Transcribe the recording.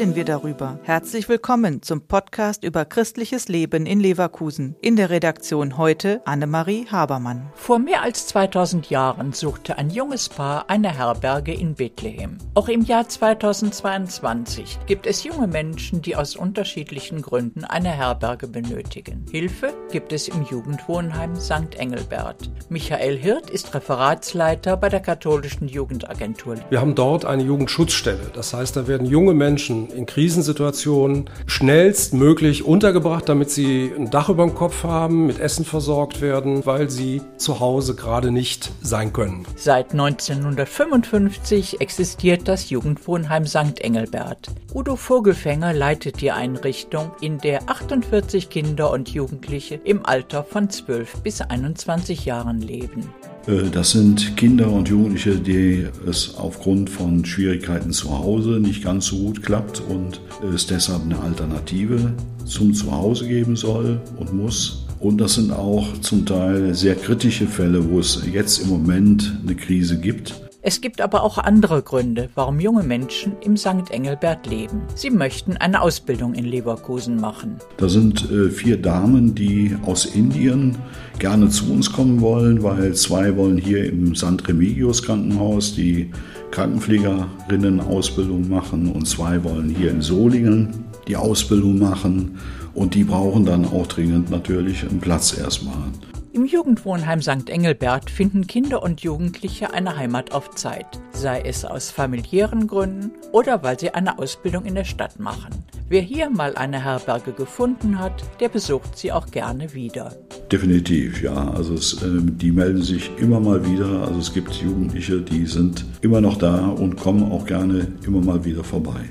darüber. Herzlich willkommen zum Podcast über christliches Leben in Leverkusen. In der Redaktion heute Annemarie Habermann. Vor mehr als 2000 Jahren suchte ein junges Paar eine Herberge in Bethlehem. Auch im Jahr 2022 gibt es junge Menschen, die aus unterschiedlichen Gründen eine Herberge benötigen. Hilfe gibt es im Jugendwohnheim St. Engelbert. Michael Hirt ist Referatsleiter bei der katholischen Jugendagentur. Wir haben dort eine Jugendschutzstelle. Das heißt, da werden junge Menschen in Krisensituationen schnellstmöglich untergebracht, damit sie ein Dach über dem Kopf haben, mit Essen versorgt werden, weil sie zu Hause gerade nicht sein können. Seit 1955 existiert das Jugendwohnheim St. Engelbert. Udo Vogelfänger leitet die Einrichtung, in der 48 Kinder und Jugendliche im Alter von 12 bis 21 Jahren leben. Äh, das sind Kinder und Jugendliche, die es aufgrund von Schwierigkeiten zu Hause nicht ganz so gut klappt und es deshalb eine Alternative zum Zuhause geben soll und muss. Und das sind auch zum Teil sehr kritische Fälle, wo es jetzt im Moment eine Krise gibt. Es gibt aber auch andere Gründe, warum junge Menschen im St. Engelbert leben. Sie möchten eine Ausbildung in Leverkusen machen. Da sind äh, vier Damen, die aus Indien gerne zu uns kommen wollen, weil zwei wollen hier im St. Remigius Krankenhaus die Krankenpflegerinnen-Ausbildung machen und zwei wollen hier in Solingen die Ausbildung machen und die brauchen dann auch dringend natürlich einen Platz erstmal. Im Jugendwohnheim St. Engelbert finden Kinder und Jugendliche eine Heimat auf Zeit, sei es aus familiären Gründen oder weil sie eine Ausbildung in der Stadt machen. Wer hier mal eine Herberge gefunden hat, der besucht sie auch gerne wieder. Definitiv, ja. Also es, äh, die melden sich immer mal wieder. Also es gibt Jugendliche, die sind immer noch da und kommen auch gerne immer mal wieder vorbei.